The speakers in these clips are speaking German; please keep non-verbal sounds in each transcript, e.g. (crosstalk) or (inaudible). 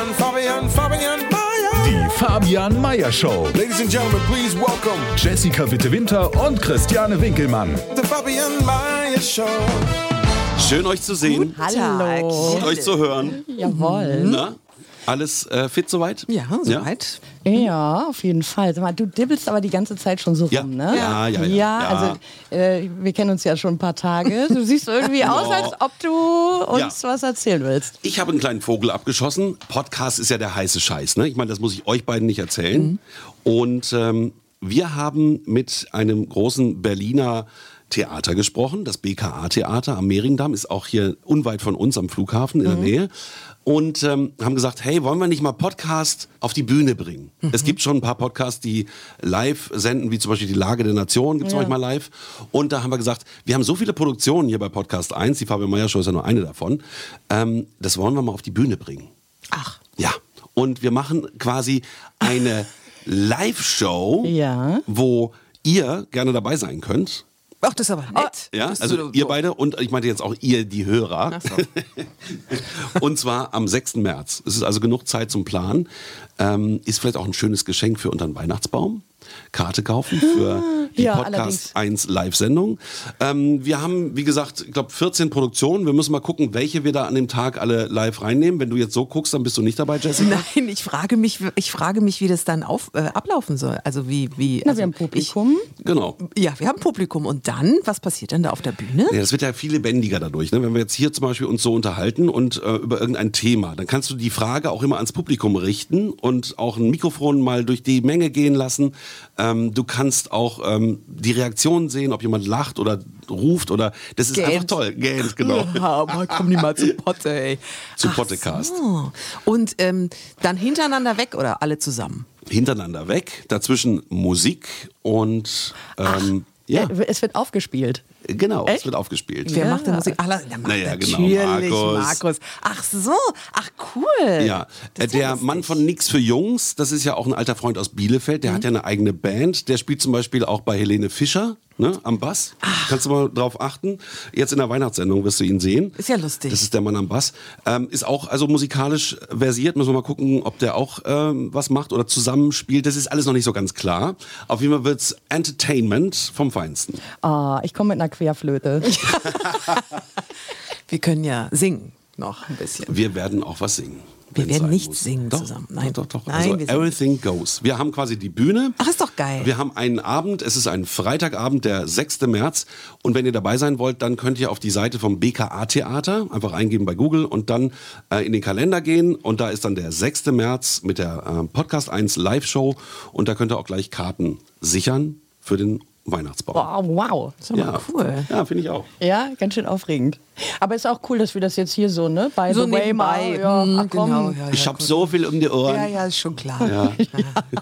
Fabian, Fabian, Fabian Mayer. Die Fabian Meyer Show. Ladies and gentlemen, please welcome Jessica Witte-Winter und Christiane Winkelmann. the Fabian Mayer Show. Schön euch zu sehen Hallo. und euch zu hören. Jawohl. Na? Alles äh, fit soweit? Ja, soweit. Ja, auf jeden Fall. Sag mal, du dibbelst aber die ganze Zeit schon so Ja. rum, ne? Ja, ja, ja. Ja, Ja. also äh, wir kennen uns ja schon ein paar Tage. Du siehst irgendwie (laughs) aus, Ja. als ob du uns Ja. was erzählen willst. Ich habe einen kleinen Vogel abgeschossen. Podcast ist ja der heiße Scheiß. Ne? Ich meine, das muss ich euch beiden nicht erzählen. Und ähm, wir haben mit einem großen Berliner Theater gesprochen. Das BKA-Theater am Mehringdamm ist auch hier unweit von uns am Flughafen in der Nähe. Und ähm, haben gesagt, hey, wollen wir nicht mal Podcast auf die Bühne bringen? Es gibt schon ein paar Podcasts, die live senden, wie zum Beispiel die Lage der Nation, gibt's Ja. manchmal live. Und da haben wir gesagt, wir haben so viele Produktionen hier bei Podcast 1, die Fabian Meyer Show ist ja nur eine davon, ähm, das wollen wir mal auf die Bühne bringen. Ach, Ja, und wir machen quasi eine (laughs) Live-Show, Ja. wo ihr gerne dabei sein könnt. Ach das ist aber nett. Ja, Das also so- ihr beide und ich meinte jetzt auch ihr, die Hörer. So. (laughs) und zwar am 6. März. Es ist also genug Zeit zum Planen. Ähm, ist vielleicht auch ein schönes Geschenk für unter den Weihnachtsbaum. Karte kaufen für die Ja, Podcast allerdings. 1 Live-Sendung. Ähm, wir haben, wie gesagt, ich glaube 14 Produktionen. Wir müssen mal gucken, welche wir da an dem Tag alle live reinnehmen. Wenn du jetzt so guckst, dann bist du nicht dabei, Jessica. Nein, ich frage mich, ich frage mich, wie das dann auf, äh, ablaufen soll. Also wie, wie. Na, also wir haben Publikum. Genau. Ich, ja, wir haben Publikum. Und dann, was passiert denn da auf der Bühne? Ja, das wird ja viel lebendiger dadurch. Ne? Wenn wir jetzt hier zum Beispiel uns so unterhalten und äh, über irgendein Thema, dann kannst du die Frage auch immer ans Publikum richten und auch ein Mikrofon mal durch die Menge gehen lassen. Ähm, du kannst auch ähm, die Reaktionen sehen, ob jemand lacht oder ruft oder das ist einfach Gähnt. toll. Gähnt, genau. (laughs) Ja, aber komm nicht mal zu Potte, ey. Zu Pottecast. So. Und ähm, dann hintereinander weg oder alle zusammen? Hintereinander weg, dazwischen Musik und ähm, ja, Äh, Es wird aufgespielt. Genau, es echt? wird aufgespielt. Wer Ja. macht denn Musik? Ach, der macht Naja, genau, natürlich Markus. Markus. Ach so, ach cool. Ja, Das äh, der. Mann von Nix für Jungs, das ist ja auch ein alter Freund aus Bielefeld, Mhm. der hat ja eine eigene Band. Der spielt zum Beispiel auch bei Helene Fischer ne, am Bass. Kannst du mal drauf achten. Jetzt in der Weihnachtssendung wirst du ihn sehen. Ist ja lustig. Das ist der Mann am Bass. Ähm, ist auch also musikalisch versiert. Müssen wir mal gucken, ob der auch ähm, was macht oder zusammenspielt. Das ist alles noch nicht so ganz klar. Auf jeden Fall wird's Entertainment vom Feinsten. Ah, ich komme mit einer Querflöte. (laughs) Wir können ja singen noch ein bisschen. Wir werden auch was singen. Wir werden nicht muss. singen doch, zusammen. Nein. Doch, doch, doch. Nein, also everything goes. Wir haben quasi die Bühne. Ach, ist doch geil. Wir haben einen Abend, es ist ein Freitagabend, der 6. März. Und wenn ihr dabei sein wollt, dann könnt ihr auf die Seite vom BKA Theater einfach eingeben bei Google und dann äh, in den Kalender gehen. Und da ist dann der 6. März mit der äh, Podcast 1 Live-Show. Und da könnt ihr auch gleich Karten sichern für den Weihnachtsbaum. Oh, wow. ist doch mal cool. Ja, finde ich auch. Ja, ganz schön aufregend. Aber ist auch cool, dass wir das jetzt hier so, ne? By So the way nebenbei. mal. Ja, Hm, ach, komm. genau, ja, Ich ja, habe so viel um die Ohren. Ja, ja, ist schon klar. Ja.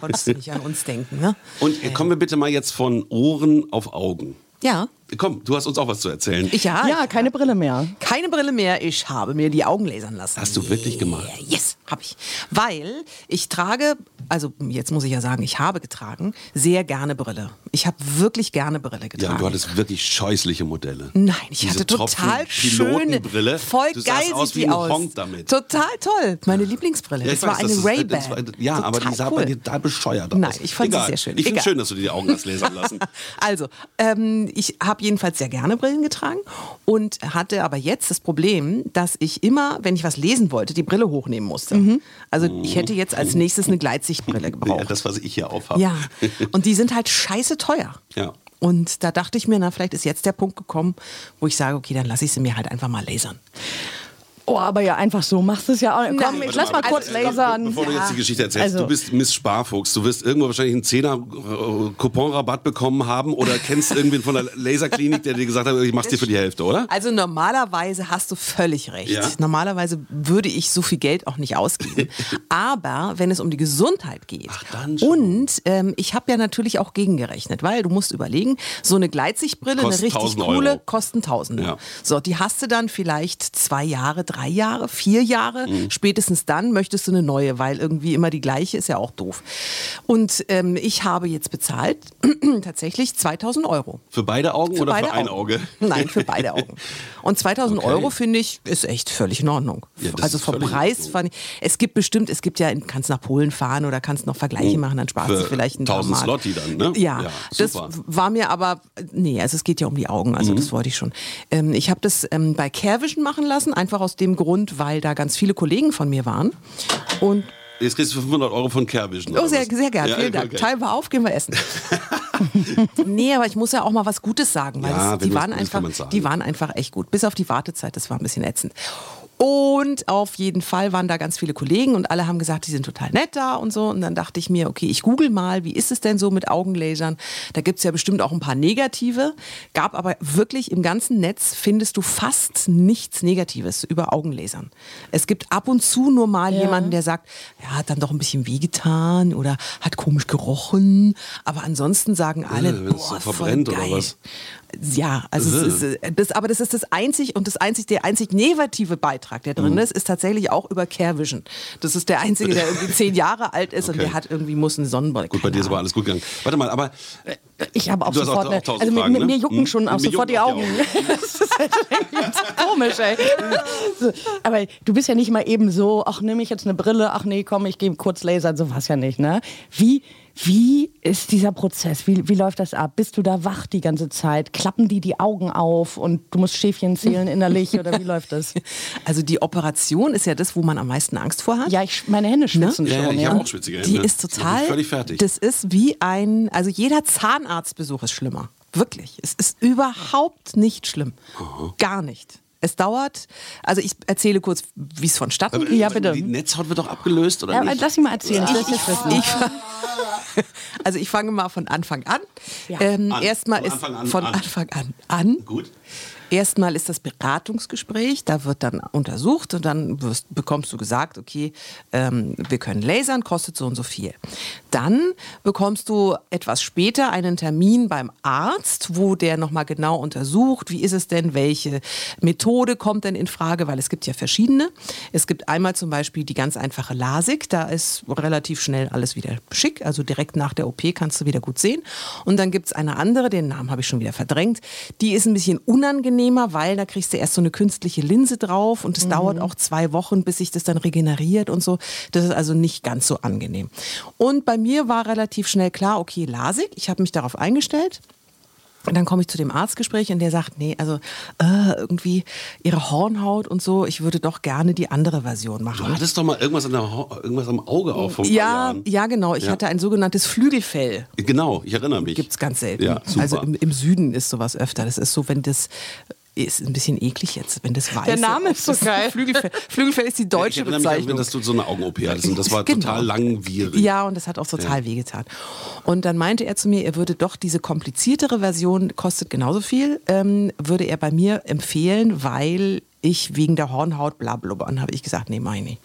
Konntest du nicht an uns denken, ne? Und kommen wir bitte mal jetzt von Ohren auf Augen. Ja. Komm, du hast uns auch was zu erzählen. Ich ja. Ja, keine Brille mehr. Keine Brille mehr, ich habe mir die Augen lasern lassen. Hast du wirklich gemacht? Yes, habe ich. Weil ich trage, also jetzt muss ich ja sagen, ich habe getragen, sehr gerne Brille. Ich habe wirklich gerne Brille Ja, getragen. und du hattest wirklich scheußliche Modelle. Nein, ich Diese hatte total schöne Tropfen-Pilotenbrille. Voll du geil sahst aus sieht wie die aus. Honk damit. Total toll. Meine Lieblingsbrille. Ja, das war weiß, eine das ist- Ray-Ban. das war- Ja, aber die Total sah cool. bei dir da bescheuert aus. Nein, ich fand sie Egal. sehr schön. Ich finde schön, dass du dir die Augen hast lasern lassen. (laughs) Also, ähm, ich habe jedenfalls sehr gerne Brillen getragen und hatte aber jetzt das Problem, dass ich immer, wenn ich was lesen wollte, die Brille hochnehmen musste. Also ich hätte jetzt als nächstes eine Gleitsichtbrille (laughs) ja, gebraucht. das, was ich hier aufhabe. Ja, und die sind halt scheiße teuer. Ja. Und da dachte ich mir, na, vielleicht ist jetzt der Punkt gekommen, wo ich sage, okay, dann lasse ich sie mir halt einfach mal lasern. Oh, aber ja, einfach so machst du es ja auch. Komm, ich lass mal also, kurz lasern. Bevor du jetzt die Geschichte erzählst, Also- du bist Miss Sparfuchs. Du wirst irgendwo wahrscheinlich einen Zehner äh, Couponrabatt bekommen haben oder kennst irgendwen von der Laserklinik, der dir gesagt hat, ich mach's dir für die Hälfte, oder? Also normalerweise hast du völlig recht. Ja. Normalerweise würde ich so viel Geld auch nicht ausgeben. (laughs) Aber wenn es um die Gesundheit geht dann schon. und ähm, ich habe ja natürlich auch gegengerechnet, weil du musst überlegen, so eine Gleitsichtbrille, eine Kostet richtig 1000 coole, Euro. kosten Tausende. Ja. So, die hast du dann vielleicht zwei Jahre, drei Jahre, vier Jahre. Mhm. Spätestens dann möchtest du eine neue, weil irgendwie immer die gleiche ist ja auch doof. Und ähm, ich habe jetzt bezahlt (clears throat) tatsächlich 2000 Euro. Für beide Augen Für oder beide für ein Augen. Auge? Nein, für beide Augen. (laughs) Und 2000 Okay. Euro finde ich ist echt völlig in Ordnung. Ja, also vom Preis Ordnung. fand ich, es gibt bestimmt, es gibt ja, kannst nach Polen fahren oder kannst noch Vergleiche machen, dann sparst du vielleicht ein paar 1000 Mark. Zloty dann, ne? Ja, Ja, das war mir aber, nee, also es geht ja um die Augen, Mhm. also das wollte ich schon. Ähm, ich habe das ähm, bei Carevision machen lassen, einfach aus dem Grund, weil da ganz viele Kollegen von mir waren. Und Jetzt kriegst du 500 Euro von Carevision. Oh, sehr, sehr gerne. Ja, Vielen Dank. okay. Teil war auf, gehen wir essen. (laughs) nee, aber ich muss ja auch mal was Gutes sagen, weil Ja, das, die, waren einfach, die waren einfach echt gut. Bis auf die Wartezeit, das war ein bisschen ätzend. Und auf jeden Fall waren da ganz viele Kollegen und alle haben gesagt, die sind total nett da und so. Und dann dachte ich mir, okay, ich google mal, wie ist es denn so mit Augenlasern? Da gibt es ja bestimmt auch ein paar negative. Gab aber wirklich im ganzen Netz findest du fast nichts Negatives über Augenlasern. Es gibt ab und zu nur mal jemanden, der sagt, ja, hat dann doch ein bisschen wehgetan oder hat komisch gerochen. Aber ansonsten sagen alle, wenn es so boah, voll verbrennt oder geil. was? Ja, also ist, äh, das, aber das ist das einzig und das einzig, der einzig negative Beitrag, der Mhm. drin ist, ist tatsächlich auch über Carevision. Das ist der einzige, der irgendwie zehn Jahre alt ist und Okay. der hat irgendwie muss eine Sonnenbrille. Gut, bei dir ist aber alles gut gegangen. Warte mal, aber Ich habe auch sofort auch- eine, auch also Fragen, mit ne? mir jucken Hm? schon auch sofort die Augen. die (laughs) das ist halt (laughs) komisch, ey. So, aber du bist ja nicht mal eben so, ach, nehme ich jetzt eine Brille, ach nee, komm, ich gehe kurz lasern, so was ja nicht, ne? Wie, wie ist dieser Prozess? Wie, wie läuft das ab? Bist du da wach die ganze Zeit? Klappen die die Augen auf und du musst Schäfchen zählen innerlich oder wie läuft das? (laughs) Also die Operation ist ja das, wo man am meisten Angst vor hat. Ja, ich, meine Hände schwitzen Ja, ja, schon, ich ja. habe auch schwitzige Hände. Die ist total. völlig fertig. Das ist wie ein, also jeder Zahnarztbesuch ist schlimmer. Wirklich. Es ist überhaupt nicht schlimm. Gar nicht. Es dauert, also ich erzähle kurz, wie es vonstatten geht. Ja, bitte. Die Netzhaut wird doch abgelöst, oder Ja, nicht? lass ihn mal erzählen, ich es jetzt wissen. Ich, (laughs) also ich fange mal von Anfang an. Ja. Ähm, An. erstmal Von ist Anfang an von an. Anfang an an. Gut. Erstmal ist das Beratungsgespräch, da wird dann untersucht und dann wirst, bekommst du gesagt, okay, ähm, wir können lasern, kostet so und so viel. Dann bekommst du etwas später einen Termin beim Arzt, wo der nochmal genau untersucht, wie ist es denn, welche Methode kommt denn in Frage, weil es gibt ja verschiedene. Es gibt einmal zum Beispiel die ganz einfache LASIK, da ist relativ schnell alles wieder schick, also direkt nach der OP kannst du wieder gut sehen. Und dann gibt es eine andere, den Namen habe ich schon wieder verdrängt, die ist ein bisschen unangenehmer, weil da kriegst du erst so eine künstliche Linse drauf und es dauert auch zwei Wochen, bis sich das dann regeneriert und so. Das ist also nicht ganz so angenehm. Und bei mir war relativ schnell klar, okay, LASIK, ich habe mich darauf eingestellt. Und dann komme ich zu dem Arztgespräch und der sagt, nee, also äh, irgendwie ihre Hornhaut und so, ich würde doch gerne die andere Version machen. Du hattest doch mal irgendwas, an der, irgendwas am Auge auf vom ja, ja, genau. Ich Ja. hatte ein sogenanntes Flügelfell. Genau, ich erinnere mich. Gibt es ganz selten. Ja, also im, im Süden ist sowas öfter. Das ist so, wenn das ist ein bisschen eklig jetzt, wenn das weiß. Der Name ist so geil. Flügelfell, Flügelfell ist die ich deutsche erinnere mich, an, Bezeichnung. dass du so eine Augen-OP hattest und das (laughs) war Genau. total langwierig. Ja, und das hat auch total wehgetan. Und dann meinte er zu mir, er würde doch diese kompliziertere Version, kostet genauso viel, ähm, würde er bei mir empfehlen, weil ich wegen der Hornhaut bla bla bla. Und habe ich gesagt, nee, meine ich.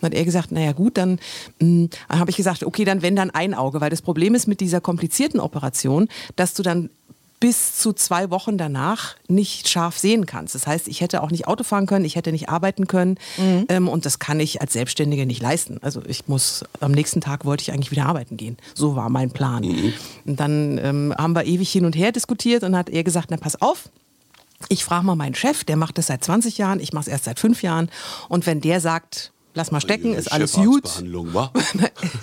Dann hat er gesagt, naja gut, dann, mh, dann habe ich gesagt, okay, dann wenn dann ein Auge, weil das Problem ist mit dieser komplizierten Operation, dass du dann bis zu zwei Wochen danach nicht scharf sehen kannst. Das heißt, ich hätte auch nicht Auto fahren können, ich hätte nicht arbeiten können ähm, und das kann ich als Selbstständige nicht leisten. Also ich muss, am nächsten Tag wollte ich eigentlich wieder arbeiten gehen. So war mein Plan. Und dann ähm, haben wir ewig hin und her diskutiert und hat er gesagt, na pass auf, ich frage mal meinen Chef, der macht das seit 20 Jahren, ich mache es erst seit fünf Jahren und wenn der sagt, lass mal stecken, ist alles gut. (laughs)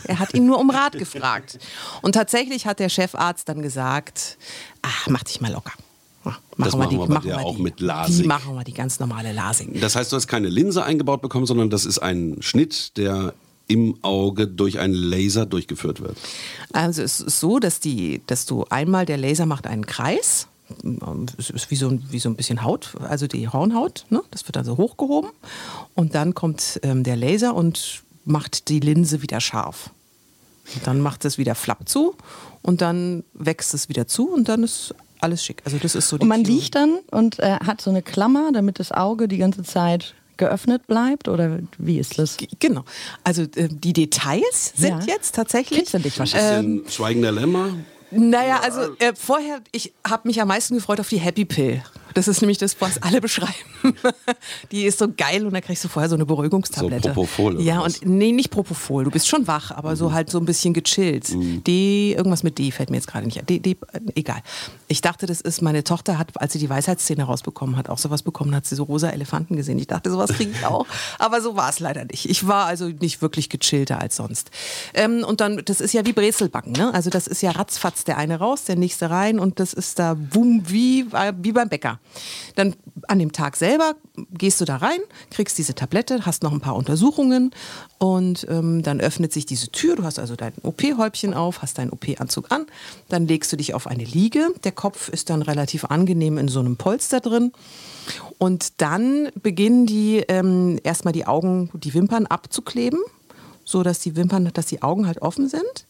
Er hat ihn nur um Rat gefragt. Und tatsächlich hat der Chefarzt dann gesagt, ach, mach dich mal locker. Ach, Das machen wir bei dir auch mit LASIK. Die machen wir die ganz normale LASIK. Das heißt, du hast keine Linse eingebaut bekommen, sondern das ist ein Schnitt, der im Auge durch einen Laser durchgeführt wird. Also es ist so, dass, die, dass du einmal, der Laser macht einen Kreis, wie so, ein- wie so ein bisschen Haut, also die Hornhaut. Ne? Das wird dann so hochgehoben. Und dann kommt ähm, der Laser und macht die Linse wieder scharf. Und dann macht es wieder flapp zu und dann wächst es wieder zu und dann ist alles schick. Also das ist so die Und man Chirurgie. liegt dann und äh, hat so eine Klammer, damit das Auge die ganze Zeit geöffnet bleibt? Oder wie ist das? Genau. Also äh, die Details sind Ja. jetzt tatsächlich. Kitzeln dich wahrscheinlich. Ähm, Bisschen Schweigen der Lämmer. Naja, also äh, vorher, ich habe mich am meisten gefreut auf die Happy Pill. Das ist nämlich das, was alle (laughs) beschreiben. die ist so geil und da kriegst du vorher so eine Beruhigungstablette. So Propofol Ja, was? und nee, nicht Propofol. Du bist schon wach, aber so halt so ein bisschen gechillt. D, irgendwas mit D fällt mir jetzt gerade nicht ein. D, D, äh, egal. Ich dachte, das ist, meine Tochter hat, als sie die Weisheitsszene rausbekommen hat, auch sowas bekommen, hat sie so rosa Elefanten gesehen. Ich dachte, sowas kriege ich auch. Aber so war es leider nicht. Ich war also nicht wirklich gechillter als sonst. Ähm, und dann, das ist ja wie Brezelbacken, ne? Also das ist ja ratzfatz der eine raus, der nächste rein und das ist da boom, wie, wie beim Bäcker. Dann an dem Tag selber gehst du da rein, kriegst diese Tablette, hast noch ein paar Untersuchungen und ähm, dann öffnet sich diese Tür. Du hast also dein OP-Häubchen auf, hast deinen OP-Anzug an, dann legst du dich auf eine Liege. Der Kopf ist dann relativ angenehm in so einem Polster drin. Und dann beginnen die ähm, erstmal die Augen, die Wimpern abzukleben, so dass die Wimpern, dass die Augen halt offen sind.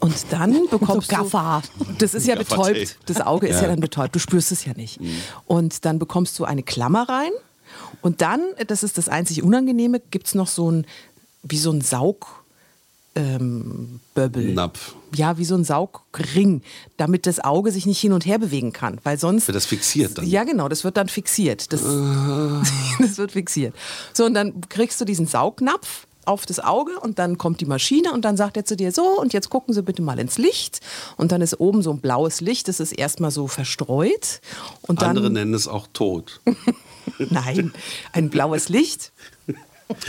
Und dann bekommst So Gaffer. du. Das ist ja betäubt. Das Auge ist ja. dann betäubt. Du spürst es ja nicht. Und dann bekommst du eine Klammer rein. Und dann, das ist das einzig Unangenehme, gibt es noch so ein, wie so ein Saug. Ähm, Böbbel. Napf. Ja, wie so ein Saugring, damit das Auge sich nicht hin und her bewegen kann. Weil sonst. Wird das fixiert dann? Ja, genau, das wird dann fixiert. Das, (laughs) das wird fixiert. So, und dann kriegst du diesen Saugnapf auf das Auge und dann kommt die Maschine und dann sagt er zu dir so und jetzt gucken Sie bitte mal ins Licht und dann ist oben so ein blaues Licht, das ist erstmal so verstreut und dann Andere nennen es auch tot. (laughs) Nein, ein blaues Licht.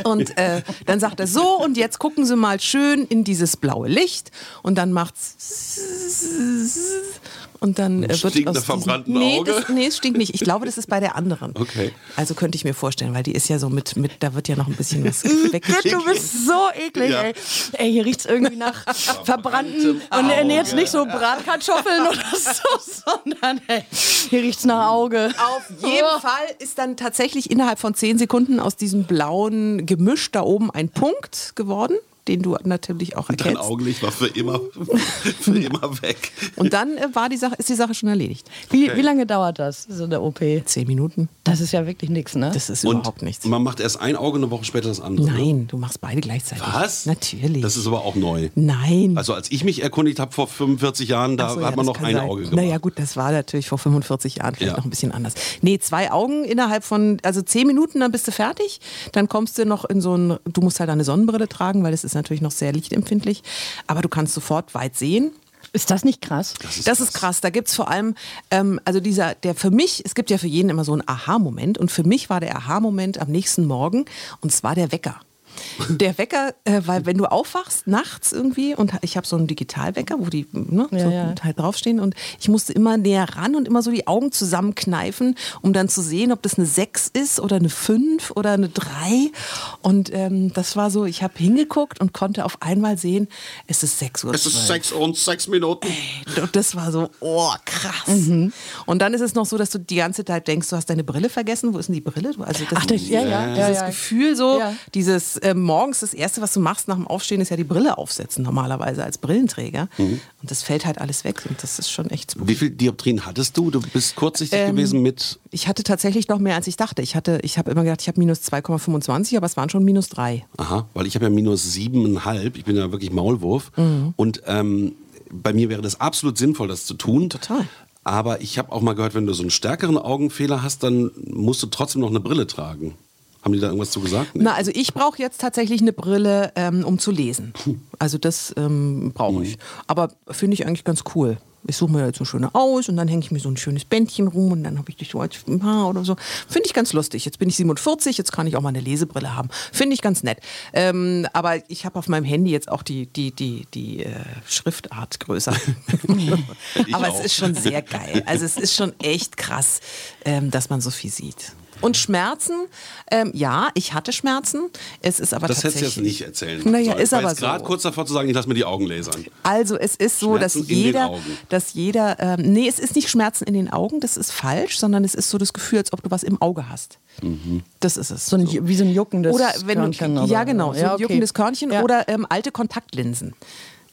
Und äh, dann sagt er so, und jetzt gucken Sie mal schön in dieses blaue Licht. Und dann macht's. Und dann äh, wird Stinkt aus nach verbranntem nee, Auge? Das, nee, es stinkt nicht. Ich glaube, das ist bei der anderen. Okay. Also könnte ich mir vorstellen, weil die ist ja so mit, mit da wird ja noch ein bisschen was Gott, (laughs) weggeschickt. du bist so eklig, Ja. ey. Ey, hier riecht's irgendwie (laughs) nach verbrannten und äh, nee, jetzt nicht so Bratkartoffeln oder (laughs) so, sondern ey, hier riecht's nach Auge. Auf jeden Oh. Fall ist dann tatsächlich innerhalb von zehn Sekunden aus diesem blauen Gemisch da oben ein Punkt geworden, den du natürlich auch Dein erkennst. Augenlicht war für immer, (laughs) für immer weg. Und dann äh, war die Sache, ist die Sache schon erledigt. Wie, wie lange dauert das, so eine OP? Zehn Minuten. Das ist ja wirklich nichts, ne? Das ist Und überhaupt nichts. man macht erst ein Auge, eine Woche später das andere. ne? Nein, du machst beide gleichzeitig. Was? Natürlich. Das ist aber auch neu. Nein. Also als ich mich erkundigt habe vor 45 Jahren, da so, hat ja, man das noch ein sein. Auge gemacht. Naja, gut, das war natürlich vor 45 Jahren vielleicht Ja. noch ein bisschen anders. Nee, zwei Augen innerhalb von, also zehn Minuten, dann bist du fertig. Dann kommst du noch in so ein, du musst halt eine Sonnenbrille tragen, weil es ist natürlich noch sehr lichtempfindlich. Aber du kannst sofort weit sehen. ist das nicht krass? Das ist krass. Da gibt es vor allem, ähm, also dieser, der für mich, es gibt ja für jeden immer so einen Aha-Moment. Und für mich war der Aha-Moment am nächsten Morgen, und zwar der Wecker. (laughs) Der Wecker, äh, weil wenn du aufwachst nachts irgendwie und ich habe so einen Digitalwecker, wo die ne, Ja, so ja. halt draufstehen und ich musste immer näher ran und immer so die Augen zusammenkneifen, um dann zu sehen, ob das eine 6 ist oder eine 5 oder eine 3. Und ähm, das war so, ich habe hingeguckt und konnte auf einmal sehen, es ist 6 Uhr. Es ist 12. 6 und 6 Minuten. Und das war so, oh, krass. Mhm. Und dann ist es noch so, dass du die ganze Zeit denkst, du hast deine Brille vergessen. Wo ist denn die Brille? Also das, Ach, das, ja, ja, dieses ja, ja. Gefühl so, Ja. dieses äh, morgens, das Erste, was du machst nach dem Aufstehen, ist ja die Brille aufsetzen, normalerweise als Brillenträger. Mhm. Und das fällt halt alles weg und das ist schon echt spooky. Wie viel Dioptrien hattest du? Du bist kurzsichtig Ähm, gewesen mit. Ich hatte tatsächlich noch mehr, als ich dachte. Ich, hatte, ich habe immer gedacht, ich habe minus 2,25, aber es waren schon minus 3. Aha, weil ich habe ja minus siebeneinhalb. Ich bin ja wirklich Maulwurf. Mhm. Und ähm, bei mir wäre das absolut sinnvoll, das zu tun. Total. Aber ich habe auch mal gehört, wenn du so einen stärkeren Augenfehler hast, dann musst du trotzdem noch eine Brille tragen. Haben die da irgendwas zu gesagt? Nee. Na, also ich brauche jetzt tatsächlich eine Brille, ähm, um zu lesen. Also das ähm, brauche ich. Aber finde ich eigentlich ganz cool. Ich suche mir jetzt so schöne aus und dann hänge ich mir so ein schönes Bändchen rum und dann habe ich dich so als Haar oder so. Finde ich ganz lustig. Jetzt bin ich 47, jetzt kann ich auch mal eine Lesebrille haben. Finde ich ganz nett. Ähm, aber ich habe auf meinem Handy jetzt auch die, die, die, die äh, Schriftart größer. (laughs) aber auch. es ist schon sehr geil. Also es ist schon echt krass, ähm, dass man so viel sieht. Und Schmerzen, ähm, ja, ich hatte Schmerzen. Es ist aber Das hättest tatsächlich. du jetzt nicht erzählen Naja, sollen. ist aber jetzt gerade so. kurz davor zu sagen, ich lasse mir die Augen lasern. Also es ist so, dass Schmerzen jeder, Augen. dass jeder, ähm, nee, es ist nicht Schmerzen in den Augen, das ist falsch, sondern es ist so das Gefühl, als ob du was im Auge hast. Mhm. Das ist es. So ein, wie so ein juckendes oder wenn Körnchen du, oder ja genau, so Ja, ein okay. juckendes Körnchen Ja. oder ähm, alte Kontaktlinsen.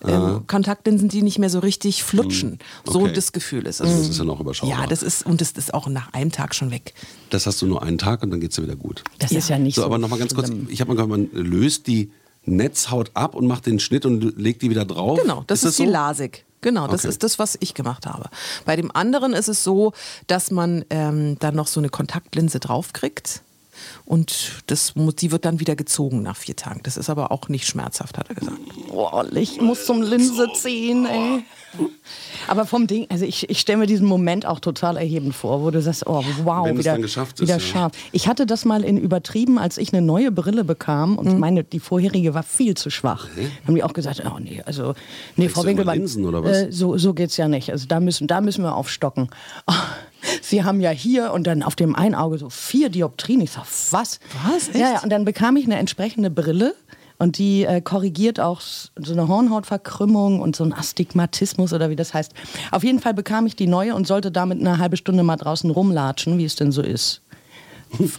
Ähm, Kontaktlinsen, die nicht mehr so richtig flutschen. So Mhm. Okay. das Gefühl ist es. Das ist ja noch überschaubar. Ja, das ist und das ist auch nach einem Tag schon weg. Das hast du nur einen Tag und dann geht's dir wieder gut. Das ist ja nicht So, so. aber nochmal ganz kurz. Ich habe mal gehört, man löst die Netzhaut ab und macht den Schnitt und legt die wieder drauf. Genau, das ist, die so? LASIK. Genau, das Okay. ist das, was ich gemacht habe. Bei dem anderen ist es so, dass man ähm, dann noch so eine Kontaktlinse draufkriegt. Und das, die wird dann wieder gezogen nach vier Tagen. Das ist aber auch nicht schmerzhaft, hat er gesagt. Boah, ich muss zum Linse ziehen, ey. Aber vom Ding, also ich, ich stelle mir diesen Moment auch total erhebend vor, wo du sagst, oh wow, Wenn wieder, geschafft ist, wieder ja. scharf. Ich hatte das mal in übertrieben, als ich eine neue Brille bekam Mhm. und meine, die vorherige war viel zu schwach. Haben die auch gesagt, oh nee, also, nee, Frau Winkelmann, Linsen oder was? Äh, so, so geht's ja nicht. Also da müssen, da müssen wir aufstocken. Sie haben ja hier und dann auf dem einen Auge so vier Dioptrien. Ich sag, was? Was? Echt? Ja, ja, und dann bekam ich eine entsprechende Brille. Und die äh, korrigiert auch so eine Hornhautverkrümmung und so ein Astigmatismus oder wie das heißt. Auf jeden Fall bekam ich die neue und sollte damit eine halbe Stunde mal draußen rumlatschen, wie es denn so ist.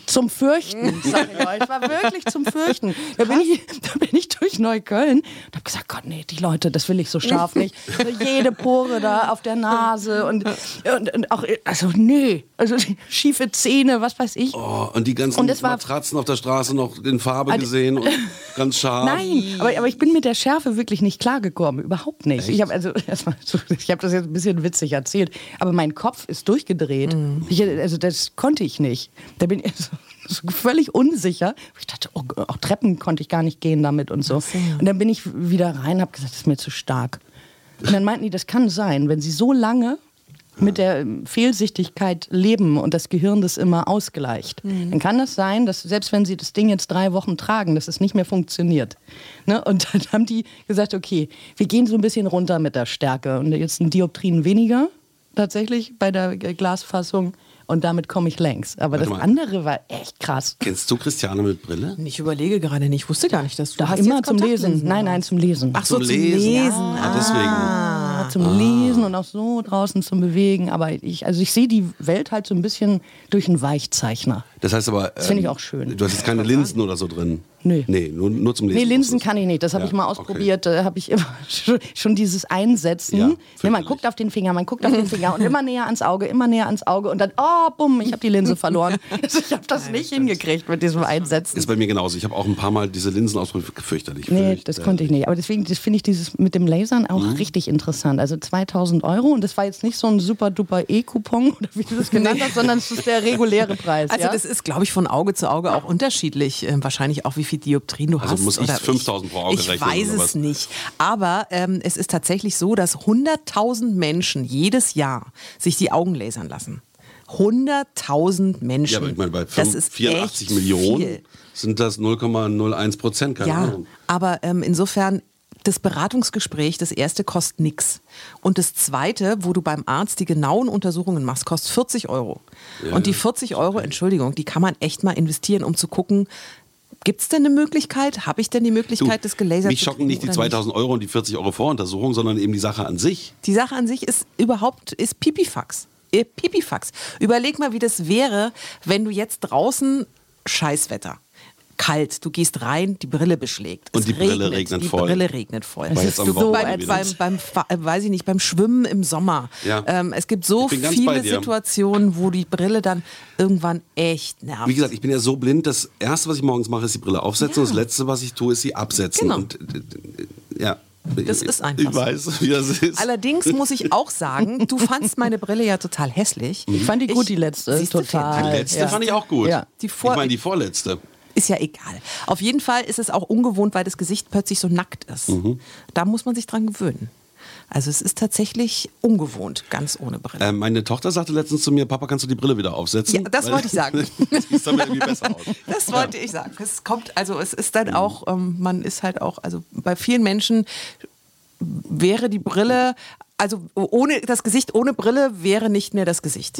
Zum Fürchten, sag ich euch. War wirklich zum Fürchten. Da bin, ich, da bin ich durch Neukölln und habe gesagt, Gott, nee, die Leute, das will ich so scharf (laughs) nicht. So jede Pore da auf der Nase und, und, und auch, also nee, also schiefe Zähne, was weiß ich. Oh, und die ganzen Und es war- Matratzen auf der Straße noch in Farbe Also- gesehen und ganz scharf. Nein, aber, aber ich bin mit der Schärfe wirklich nicht klargekommen, überhaupt nicht. Ich habe also erstmal, so- ich habe das jetzt ein bisschen witzig erzählt, aber mein Kopf ist durchgedreht. Ich, also das konnte ich nicht. Da bin (laughs) so, völlig unsicher. Ich dachte, oh, auch Treppen konnte ich gar nicht gehen damit und so. Und dann bin ich wieder rein, habe gesagt, das ist mir zu stark. Und dann meinten die, das kann sein, wenn sie so lange mit der Fehlsichtigkeit leben und das Gehirn das immer ausgleicht, dann kann das sein, dass selbst wenn sie das Ding jetzt drei Wochen tragen, dass es nicht mehr funktioniert. Ne? Und dann (laughs) haben die gesagt, okay, wir gehen so ein bisschen runter mit der Stärke und jetzt ein Dioptrien weniger tatsächlich bei der Glasfassung und damit komme ich längs. Aber Warte das mal. andere war echt krass. Kennst du Christiane mit Brille? Ich überlege gerade nicht, ich wusste gar nicht, dass du Da hast immer jetzt zum Lesen. Nein, nein, zum Lesen. Ach so, Zum zum Lesen. Lesen. Ah, deswegen. Ja, zum Lesen und auch so draußen zum Bewegen. Aber ich, also ich sehe die Welt halt so ein bisschen durch einen Weichzeichner. Das heißt aber. Das finde ich ähm, auch schön. Du hast jetzt keine Linsen oder so drin. Nee. Nee, nur, nur zum Lesen. Nee, Linsen kann ich nicht. Das habe Ja, ich mal okay. ausprobiert. Da habe ich immer (laughs) schon- schon dieses Einsetzen. Ja, Ja, man guckt auf den Finger, man guckt auf den Finger und immer näher ans Auge, immer näher ans Auge und dann, oh, bumm, ich habe die Linse (laughs) verloren. Also ich habe das nicht hingekriegt mit diesem Einsetzen. Ist bei mir genauso. Ich habe auch ein paar Mal diese Linsen ausprobiert. Fürchterlich. Nee, das konnte ich nicht. Aber deswegen finde ich dieses mit dem Lasern auch Mhm. richtig interessant. Also 2000 Euro und das war jetzt nicht so ein super duper E-Coupon (laughs) oder wie du das genannt hast, sondern es ist der reguläre Preis. Also ja? das ist, glaube ich, von Auge zu Auge auch unterschiedlich. Ähm, wahrscheinlich auch, wie viel Dioptrien du Also hast. muss ich oder 5.000 pro Auge ich rechnen, weiß oder es nicht. Aber ähm, es ist tatsächlich so, dass 100.000 Menschen jedes Jahr sich die Augen lasern lassen. 100.000 Menschen. Ja, aber ich meine, bei das 5, ist 84 echt Millionen Viel. sind das 0,01 Prozent. Keine Ja, Ahnung. aber ähm, insofern, das Beratungsgespräch, das erste kostet nichts. Und das zweite, wo du beim Arzt die genauen Untersuchungen machst, kostet 40 Euro. und die 40 Euro, Entschuldigung, die kann man echt mal investieren, um zu gucken, gibt es denn eine Möglichkeit? Habe ich denn die Du, Möglichkeit, das gelasert mich zu schocken kriegen nicht die oder 2000 Euro und die 40 Euro Voruntersuchung, sondern eben die Sache an sich. Die Sache an sich ist überhaupt, ist Pipifax. Äh, Pipifax. Überleg mal, wie das wäre, wenn du jetzt draußen Scheißwetter. Kalt, du gehst rein, die Brille beschlägt. Und Es die Brille regnet die voll. Brille regnet voll. Jetzt ist so Wochenende beim, beim, beim, weiß ich nicht, beim Schwimmen im Sommer. Ja. Ähm, es gibt so bei viele. Situationen, wo die Brille dann irgendwann echt nervt. Wie gesagt, ich bin ja so blind, das erste, was ich morgens mache, ist die Brille aufsetzen. Ja. Und das letzte, was ich tue, ist sie absetzen. Genau. Und, äh, ja. Das ist einfach Ich so. weiß, wie das ist. Allerdings muss ich auch sagen, du fandst meine Brille ja total hässlich. ich fand die gut, die letzte. siehst total. die letzte ja. fand ich auch gut. Ja. Die vor- ich meine, die vorletzte. Ist ja egal. Auf jeden Fall ist es auch ungewohnt, weil das Gesicht plötzlich so nackt ist. Mhm. Da muss man sich dran gewöhnen. Also es ist tatsächlich ungewohnt, ganz ohne Brille. Äh, meine Tochter sagte letztens zu mir, Papa, kannst du die Brille wieder aufsetzen? Ja, das Weil- wollte ich sagen. (laughs) sah mir irgendwie besser aus. (laughs) Das wollte ich sagen. Es kommt, also es ist dann auch, ähm, man ist halt auch, also bei vielen Menschen wäre die Brille, also ohne das Gesicht ohne Brille wäre nicht mehr das Gesicht.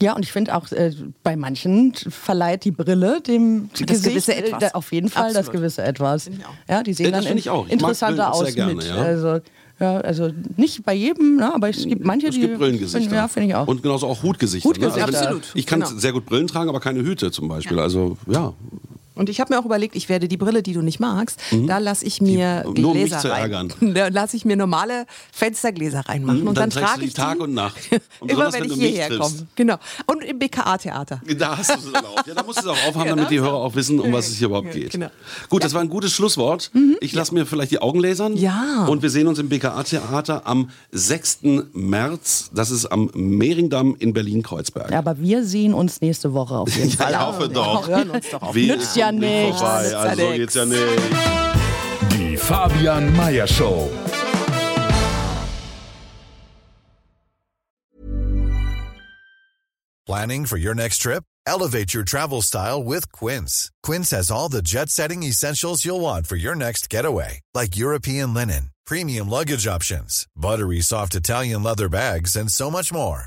Ja, und ich finde auch, äh, bei manchen verleiht die Brille dem Das Gesicht gewisse äh, Etwas. da- auf jeden Fall das Absolut. gewisse Etwas. ich. Ja, die sehen Ja, das dann ich auch. Ich interessanter aus gerne, mit. ja. Also, ja, also nicht bei jedem, ne, aber es gibt manche, Es die. gibt Brillengesichter. Ja, finde ich auch. Und genauso auch Hutgesichter. Hutgesichter. Ne? wenn- Absolut. Ich kann Genau. sehr gut Brillen tragen, aber keine Hüte zum Beispiel. Also ja, Und ich habe mir auch überlegt, ich werde die Brille, die du nicht magst, da lasse ich mir Die- nur um mich Gläser zu rein. ärgern. (laughs) Da lasse ich mir normale Fenstergläser reinmachen. Mhm, und dann dann, trage du die ich Tag die und Nacht. (laughs) Und immer wenn wenn ich hierher komme. Genau. Und im BKA-Theater. (laughs) Da hast du es auch. Ja, da musst du es auch aufhaben, Ja, damit die Hörer auch. wissen, um was es hier überhaupt geht. genau. Gut, das war ein gutes Schlusswort. Ich lasse mir vielleicht die Augen lasern. Ja. Und wir sehen uns im BKA-Theater am 6. März. Das ist am Mehringdamm in Berlin-Kreuzberg. aber wir sehen uns nächste Woche auf jeden Fall. ich hoffe doch. Wir hören uns doch auf. Wir Nützt ja kommen nichts. Vorbei. Nützt ja Also nix. geht's ja nicht. Die Fabian Meyer Show. Planning for your next trip? Elevate your travel style with Quince. Quince has all the jet setting essentials you'll want for your next getaway, like European linen, premium luggage options, buttery soft Italian leather bags, and so much more.